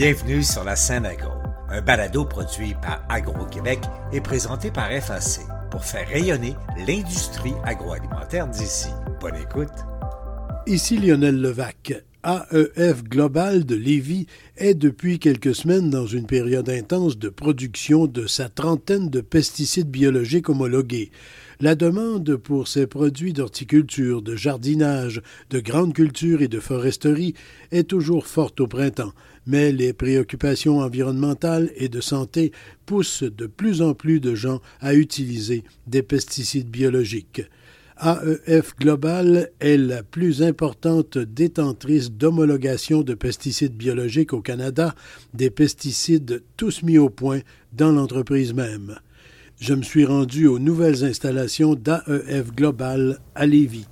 Bienvenue sur la scène agro, un balado produit par Agro-Québec et présenté par FAC pour faire rayonner l'industrie agroalimentaire d'ici. Bonne écoute. Ici Lionel Levac. AEF Global de Lévis est depuis quelques semaines dans une période intense de production de sa trentaine de pesticides biologiques homologués. La demande pour ces produits d'horticulture, de jardinage, de grande culture et de foresterie est toujours forte au printemps, mais les préoccupations environnementales et de santé poussent de plus en plus de gens à utiliser des pesticides biologiques. AEF Global est la plus importante détentrice d'homologation de pesticides biologiques au Canada, des pesticides tous mis au point dans l'entreprise même. Je me suis rendu aux nouvelles installations d'AEF Global à Lévis.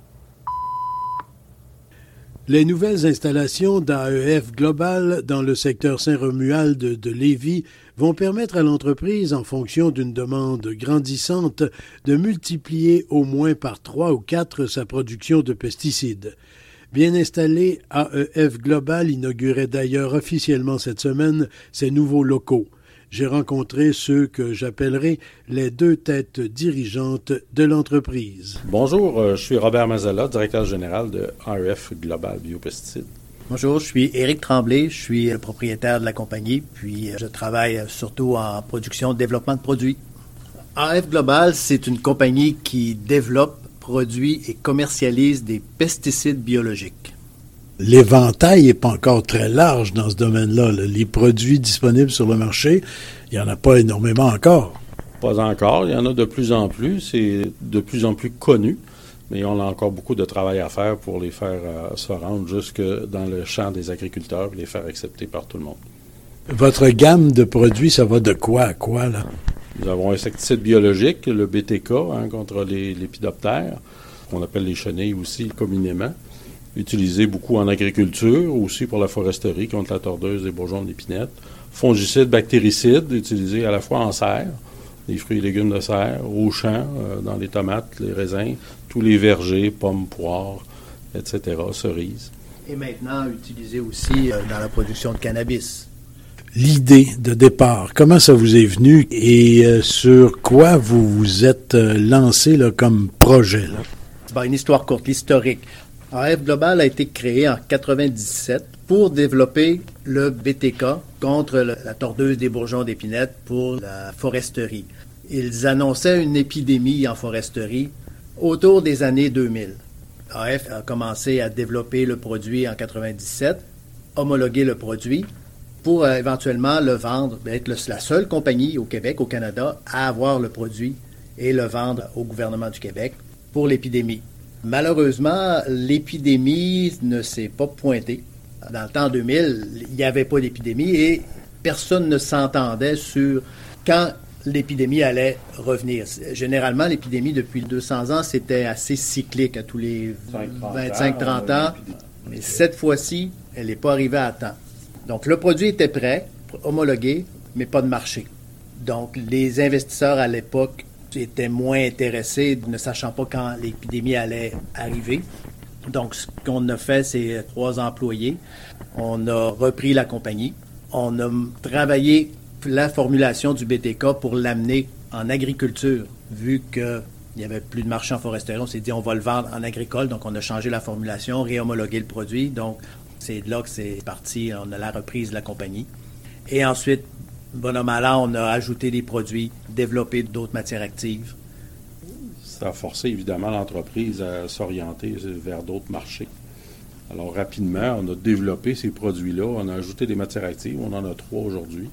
Les nouvelles installations d'AEF Global dans le secteur Saint-Romuald de Lévis vont permettre à l'entreprise, en fonction d'une demande grandissante, de multiplier au moins par trois ou quatre sa production de pesticides. Bien installé, AEF Global inaugurait d'ailleurs officiellement cette semaine ses nouveaux locaux j'ai rencontré ceux que j'appellerai les deux têtes dirigeantes de l'entreprise. Bonjour, euh, je suis Robert Mazala, directeur général de AEF Global Biopesticides. Bonjour, je suis Éric Tremblay, je suis le propriétaire de la compagnie, puis euh, je travaille surtout en production et développement de produits. AEF Global, c'est une compagnie qui développe, produit et commercialise des pesticides biologiques l'éventail n'est pas encore très large dans ce domaine-là. Les produits disponibles sur le marché, il n'y en a pas énormément encore. Pas encore. Il y en a de plus en plus. C'est de plus en plus connu. Mais on a encore beaucoup de travail à faire pour les faire euh, se rendre jusque dans le champ des agriculteurs et les faire accepter par tout le monde. Votre gamme de produits, ça va de quoi à quoi, là? Nous avons un insecticide biologique, le BTK, hein, contre les lépidoptères, qu'on appelle les chenilles aussi communément utilisé beaucoup en agriculture, aussi pour la foresterie contre la tordeuse, des bourgeons d'épinette. Fongicides, bactéricides, utilisés à la fois en serre, les fruits et légumes de serre, au champ, euh, dans les tomates, les raisins, tous les vergers, pommes, poires, etc., cerises. Et maintenant utilisé aussi euh, dans la production de cannabis. L'idée de départ, comment ça vous est venu et euh, sur quoi vous vous êtes lancé là, comme projet? Là? une histoire courte, historique. AF Global a été créé en 97 pour développer le BTK contre la tordeuse des bourgeons d'épinette pour la foresterie. Ils annonçaient une épidémie en foresterie autour des années 2000. AF a commencé à développer le produit en 97, homologuer le produit pour euh, éventuellement le vendre, être la seule compagnie au Québec, au Canada, à avoir le produit et le vendre au gouvernement du Québec pour l'épidémie. Malheureusement, l'épidémie ne s'est pas pointée. Dans le temps 2000, il n'y avait pas d'épidémie et personne ne s'entendait sur quand l'épidémie allait revenir. Généralement, l'épidémie, depuis 200 ans, c'était assez cyclique à tous les 25-30 ans. Mais cette fois-ci, elle n'est pas arrivée à temps. Donc, le produit était prêt, homologué, mais pas de marché. Donc, les investisseurs à l'époque étaient moins intéressés, ne sachant pas quand l'épidémie allait arriver. Donc, ce qu'on a fait, c'est trois employés. On a repris la compagnie. On a travaillé la formulation du BTK pour l'amener en agriculture, vu qu'il n'y avait plus de marché en. On s'est dit, on va le vendre en agricole. Donc, on a changé la formulation, réhomologué le produit. Donc, c'est là que c'est parti. On a la reprise de la compagnie. Et ensuite, bonhomme à on a ajouté des produits, développé d'autres matières actives. Ça a forcé évidemment l'entreprise à s'orienter vers d'autres marchés. Alors rapidement, on a développé ces produits-là, on a ajouté des matières actives, on en a trois aujourd'hui,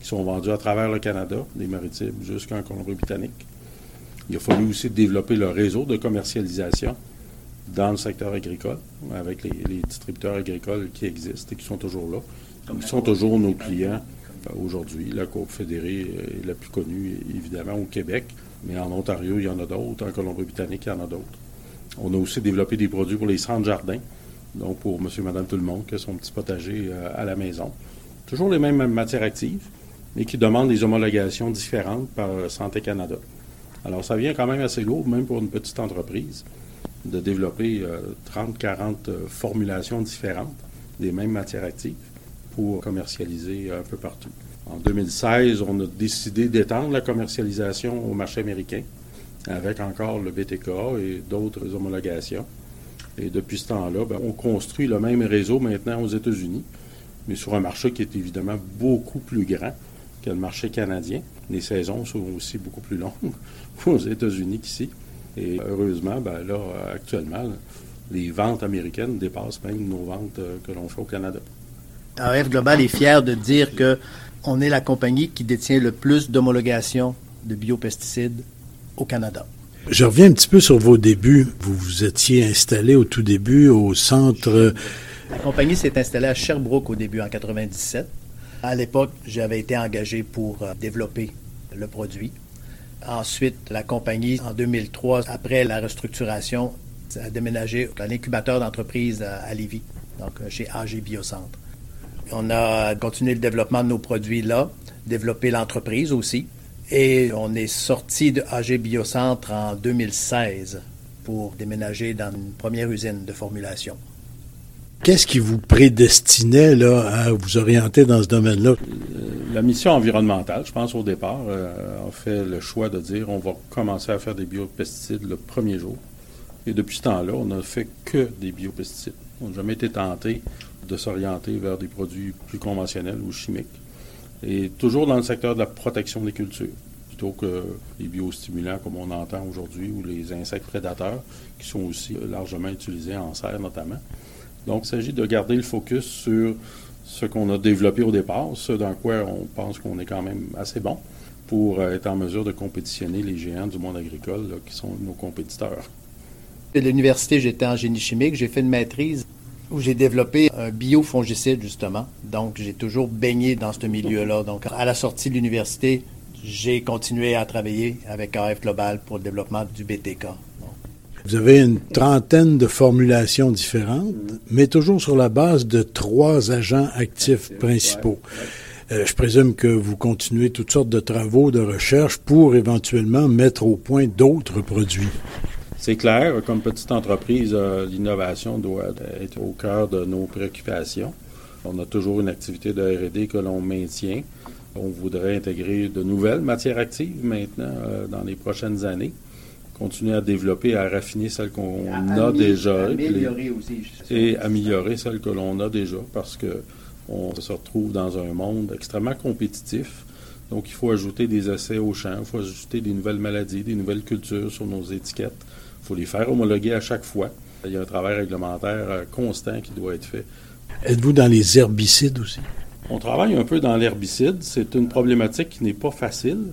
qui sont vendus à travers le Canada, des maritimes jusqu'en Colombie-Britannique. Il a fallu aussi développer le réseau de commercialisation dans le secteur agricole, avec les, les distributeurs agricoles qui existent et qui sont toujours là. Ils sont toujours nos clients aujourd'hui. La Coop fédérée est la plus connue, évidemment, au Québec, mais en Ontario, il y en a d'autres. En Colombie-Britannique, il y en a d'autres. On a aussi développé des produits pour les centres jardins, donc pour monsieur, madame, tout le monde qui a son petit potager euh, à la maison. Toujours les mêmes matières actives, mais qui demandent des homologations différentes par euh, Santé Canada. Alors, ça vient quand même assez lourd, même pour une petite entreprise, de développer 30-40 euh, formulations différentes des mêmes matières actives pour commercialiser un peu partout. En 2016, on a décidé d'étendre la commercialisation au marché américain avec encore le BTK et d'autres homologations. Et depuis ce temps-là, ben, on construit le même réseau maintenant aux États-Unis, mais sur un marché qui est évidemment beaucoup plus grand que le marché canadien. Les saisons sont aussi beaucoup plus longues aux États-Unis qu'ici. Et heureusement, ben là, actuellement, les ventes américaines dépassent même nos ventes euh, que l'on fait au Canada. AF Global est fier de dire que on est la compagnie qui détient le plus d'homologations de biopesticides au Canada. Je reviens un petit peu sur vos débuts. Vous vous étiez installé au tout début au centre. La compagnie s'est installée à Sherbrooke au début en 97. À l'époque, j'avais été engagé pour euh, développer le produit. Ensuite, la compagnie, en 2003, après la restructuration, a déménagé à l'incubateur d'entreprise à Lévis, donc euh, chez AG Biocentre. On a continué le développement de nos produits là, développé l'entreprise aussi. Et on est sorti de AG Biocentre en 2016 pour déménager dans une première usine de formulation. Qu'est-ce qui vous prédestinait là, à vous orienter dans ce domaine-là? Euh, la mission environnementale, je pense au départ, euh, a fait le choix de dire on va commencer à faire des biopesticides le premier jour. Et depuis ce temps-là, on n'a fait que des biopesticides. On n'a jamais été tenté de s'orienter vers des produits plus conventionnels ou chimiques. Et toujours dans le secteur de la protection des cultures, plutôt que les biostimulants comme on entend aujourd'hui ou les insectes prédateurs qui sont aussi largement utilisés en serre notamment. Donc, il s'agit de garder le focus sur ce qu'on a développé au départ, ce dans quoi on pense qu'on est quand même assez bon pour être en mesure de compétitionner les géants du monde agricole qui sont nos compétiteurs. À l'université, j'étais en génie chimique. J'ai fait une maîtrise où j'ai développé un biofongicide, justement. Donc, j'ai toujours baigné dans ce milieu-là. Donc, à la sortie de l'université, j'ai continué à travailler avec AF Global pour le développement du BTK. Vous avez une trentaine de formulations différentes, mais toujours sur la base de trois agents actifs principaux. Euh, je présume que vous continuez toutes sortes de travaux de recherche pour éventuellement mettre au point d'autres produits. C'est clair, comme petite entreprise, euh, l'innovation doit être au cœur de nos préoccupations. On a toujours une activité de RD que l'on maintient. On voudrait intégrer de nouvelles matières actives maintenant euh, dans les prochaines années. Continuer à développer, à raffiner celles qu'on a déjà. Améliorer aussi. Et améliorer celles que l'on a déjà parce que on se retrouve dans un monde extrêmement compétitif. Donc, il faut ajouter des essais au champ, il faut ajouter des nouvelles maladies, des nouvelles cultures sur nos étiquettes. Il faut les faire homologuer à chaque fois. Il y a un travail réglementaire euh, constant qui doit être fait. Êtes-vous dans les herbicides aussi? On travaille un peu dans l'herbicide. C'est une problématique qui n'est pas facile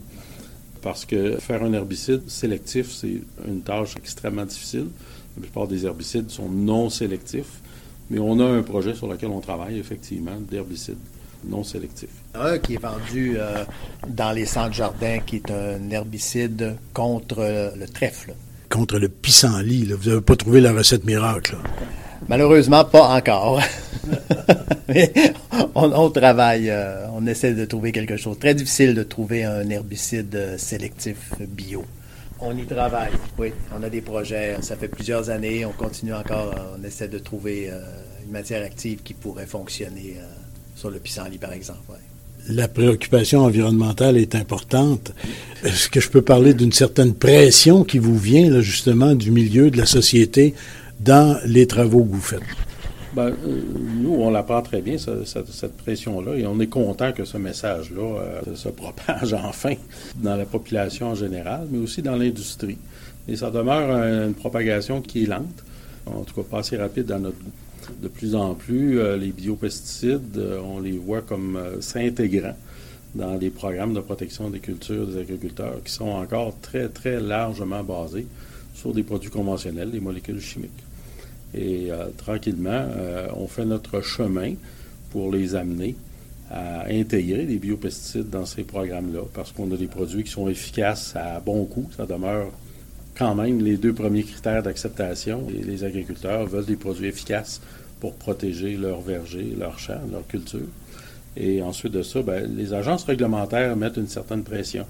parce que faire un herbicide sélectif, c'est une tâche extrêmement difficile. La plupart des herbicides sont non sélectifs, mais on a un projet sur lequel on travaille effectivement d'herbicide non sélectif. Un qui est vendu euh, dans les centres jardins, qui est un herbicide contre le trèfle contre le pissenlit. Vous n'avez pas trouvé la recette miracle. Malheureusement, pas encore. Mais on, travaille, euh, on essaie de trouver quelque chose. Très difficile de trouver un herbicide euh, sélectif bio. On y travaille, oui. On a des projets. Ça fait plusieurs années. On continue encore. On essaie de trouver une matière active qui pourrait fonctionner sur le pissenlit, par exemple la préoccupation environnementale est importante. Est-ce que je peux parler d'une certaine pression qui vous vient là, justement du milieu de la société dans les travaux que vous faites? Ben, euh, nous, on la prend très bien, cette, pression-là, et on est content que ce message-là euh, se propage enfin dans la population en général, mais aussi dans l'industrie. Et ça demeure une propagation qui est lente, en tout cas pas assez rapide dans notre de plus en plus, euh, les biopesticides, euh, on les voit comme euh, s'intégrant dans les programmes de protection des cultures des agriculteurs qui sont encore très, très largement basés sur des produits conventionnels, des molécules chimiques. Et tranquillement, on fait notre chemin pour les amener à intégrer des biopesticides dans ces programmes-là parce qu'on a des produits qui sont efficaces à bon coût. Ça demeure quand même les deux premiers critères d'acceptation. Les agriculteurs veulent des produits efficaces pour protéger leurs vergers, leurs champs, leur culture. Et ensuite de ça, ben, les agences réglementaires mettent une certaine pression.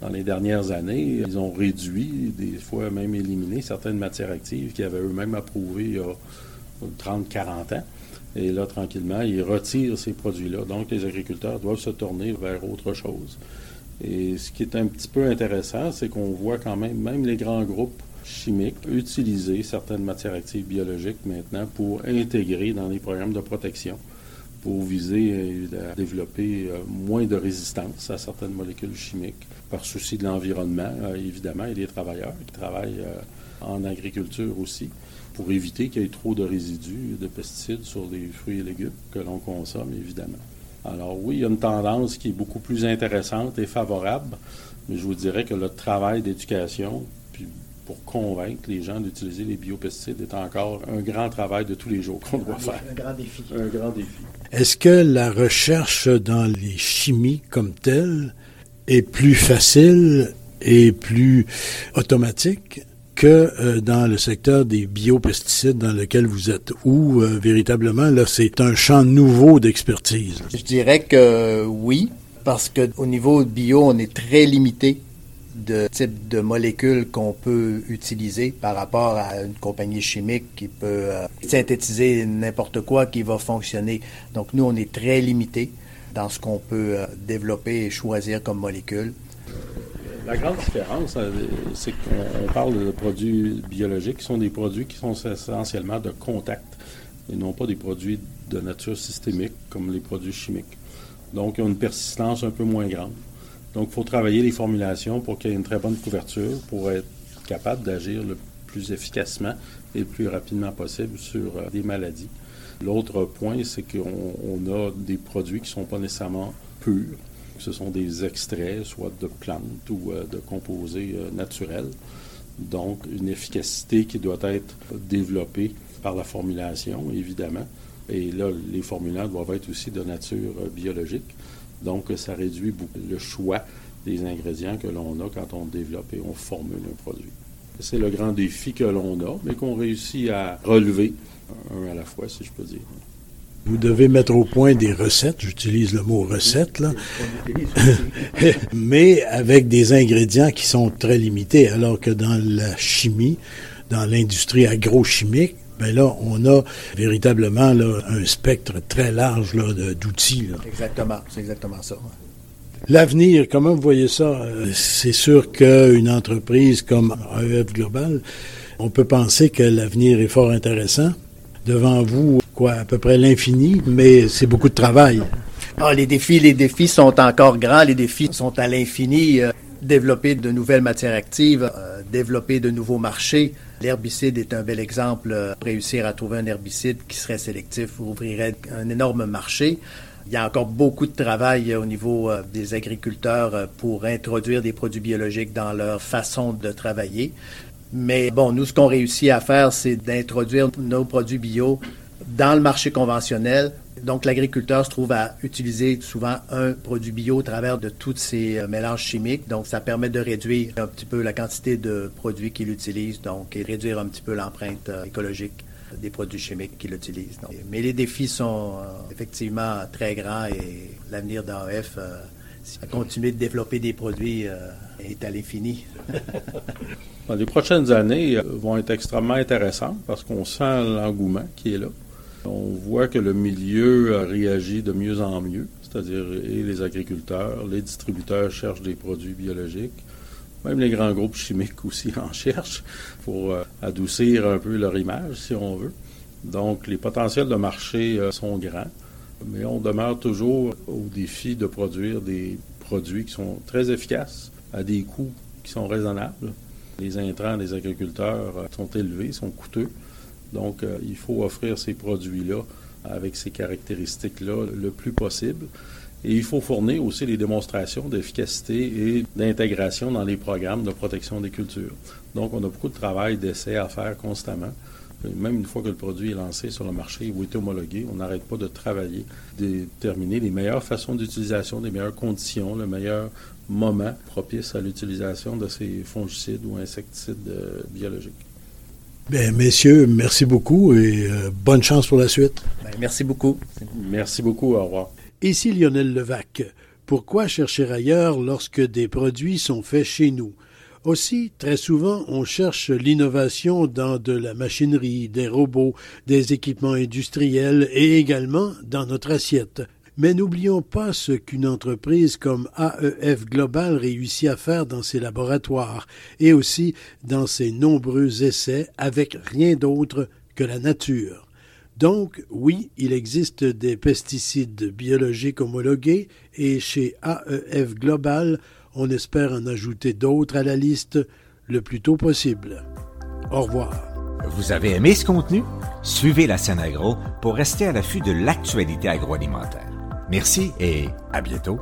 Dans les dernières années, ils ont réduit, des fois même éliminé certaines matières actives qu'ils avaient eux-mêmes approuvées il y a 30-40 ans. Et là, tranquillement, ils retirent ces produits-là. Donc, les agriculteurs doivent se tourner vers autre chose. Et ce qui est un petit peu intéressant, c'est qu'on voit quand même, même les grands groupes chimiques, utiliser certaines matières actives biologiques maintenant pour intégrer dans les programmes de protection, pour viser euh, à développer euh, moins de résistance à certaines molécules chimiques, par souci de l'environnement, euh, évidemment, et des travailleurs qui travaillent en agriculture aussi, pour éviter qu'il y ait trop de résidus de pesticides sur les fruits et légumes que l'on consomme, évidemment. Alors oui, il y a une tendance qui est beaucoup plus intéressante et favorable, mais je vous dirais que le travail d'éducation, puis pour convaincre les gens d'utiliser les biopesticides est encore un grand travail de tous les jours qu'on doit faire. Un grand défi. Un grand défi. Est-ce que la recherche dans les chimies comme telle est plus facile et plus automatique? Que euh, dans le secteur des biopesticides dans lequel vous êtes, où euh, véritablement là c'est un champ nouveau d'expertise. Je dirais que oui, parce que au niveau bio, on est très limité de type de molécules qu'on peut utiliser par rapport à une compagnie chimique qui peut euh, synthétiser n'importe quoi qui va fonctionner. Donc nous, on est très limité dans ce qu'on peut développer et choisir comme molécule. La grande différence, euh, c'est qu'on parle de produits biologiques qui sont des produits qui sont essentiellement de contact et non pas des produits de nature systémique comme les produits chimiques. Donc, ils ont une persistance un peu moins grande. Donc, il faut travailler les formulations pour qu'il y ait une très bonne couverture pour être capable d'agir le plus efficacement et le plus rapidement possible sur euh, des maladies. L'autre point, c'est qu'on a des produits qui ne sont pas nécessairement purs ce sont des extraits, soit de plantes ou euh, de composés euh, naturels. Donc, une efficacité qui doit être développée par la formulation, évidemment. Et là, les formulants doivent être aussi de nature euh, biologique. Donc, ça réduit beaucoup le choix des ingrédients que l'on a quand on développe et on formule un produit. C'est le grand défi que l'on a, mais qu'on réussit à relever un à la fois, si je peux dire. Vous devez mettre au point des recettes, j'utilise le mot recette, là, mais avec des ingrédients qui sont très limités, alors que dans la chimie, dans l'industrie agrochimique, ben là, on a véritablement là, un spectre très large d'outils. Exactement, c'est exactement ça. L'avenir, comment vous voyez ça? Euh, c'est sûr qu'une entreprise comme AEF Global, on peut penser que l'avenir est fort intéressant. Devant vous, à peu près l'infini, mais c'est beaucoup de travail. Ah, les défis, les défis sont encore grands, les défis sont à l'infini. Euh, développer de nouvelles matières actives, euh, développer de nouveaux marchés. L'herbicide est un bel exemple. Euh, réussir à trouver un herbicide qui serait sélectif ouvrirait un énorme marché. Il y a encore beaucoup de travail au niveau des agriculteurs pour introduire des produits biologiques dans leur façon de travailler. Mais bon, nous, ce qu'on réussit à faire, c'est d'introduire nos produits bio dans le marché conventionnel. Donc, l'agriculteur se trouve à utiliser souvent un produit bio au travers de tous ces euh, mélanges chimiques. Donc, ça permet de réduire un petit peu la quantité de produits qu'il utilise, donc, et réduire un petit peu l'empreinte euh, écologique des produits chimiques qu'il utilise. mais les défis sont euh, effectivement très grands et l'avenir d'AF, à continuer de développer des produits, est à l'infini. les prochaines années vont être extrêmement intéressantes parce qu'on sent l'engouement qui est là. On voit que le milieu réagit de mieux en mieux, c'est-à-dire et les agriculteurs, les distributeurs cherchent des produits biologiques. Même les grands groupes chimiques aussi en cherchent pour euh, adoucir un peu leur image, si on veut. Donc, les potentiels de marché euh, sont grands, mais on demeure toujours au défi de produire des produits qui sont très efficaces à des coûts qui sont raisonnables. Les intrants des agriculteurs euh, sont élevés, sont coûteux. Donc, euh, il faut offrir ces produits-là avec ces caractéristiques-là le plus possible. Et il faut fournir aussi les démonstrations d'efficacité et d'intégration dans les programmes de protection des cultures. Donc, on a beaucoup de travail d'essai à faire constamment. Même une fois que le produit est lancé sur le marché ou est homologué, on n'arrête pas de travailler, de déterminer les meilleures façons d'utilisation, les meilleures conditions, le meilleur moment propice à l'utilisation de ces fongicides ou insecticides euh, biologiques. Bien, messieurs, merci beaucoup et euh, bonne chance pour la suite. Ben, merci beaucoup. Merci beaucoup. Au revoir. Ici Lionel Levac. Pourquoi chercher ailleurs lorsque des produits sont faits chez nous? Aussi, très souvent, on cherche l'innovation dans de la machinerie, des robots, des équipements industriels et également dans notre assiette. Mais n'oublions pas ce qu'une entreprise comme AEF Global réussit à faire dans ses laboratoires et aussi dans ses nombreux essais avec rien d'autre que la nature. Donc, oui, il existe des pesticides biologiques homologués et chez AEF Global, on espère en ajouter d'autres à la liste le plus tôt possible. Au revoir. Vous avez aimé ce contenu? Suivez la scène agro pour rester à l'affût de l'actualité agroalimentaire. Merci et à bientôt.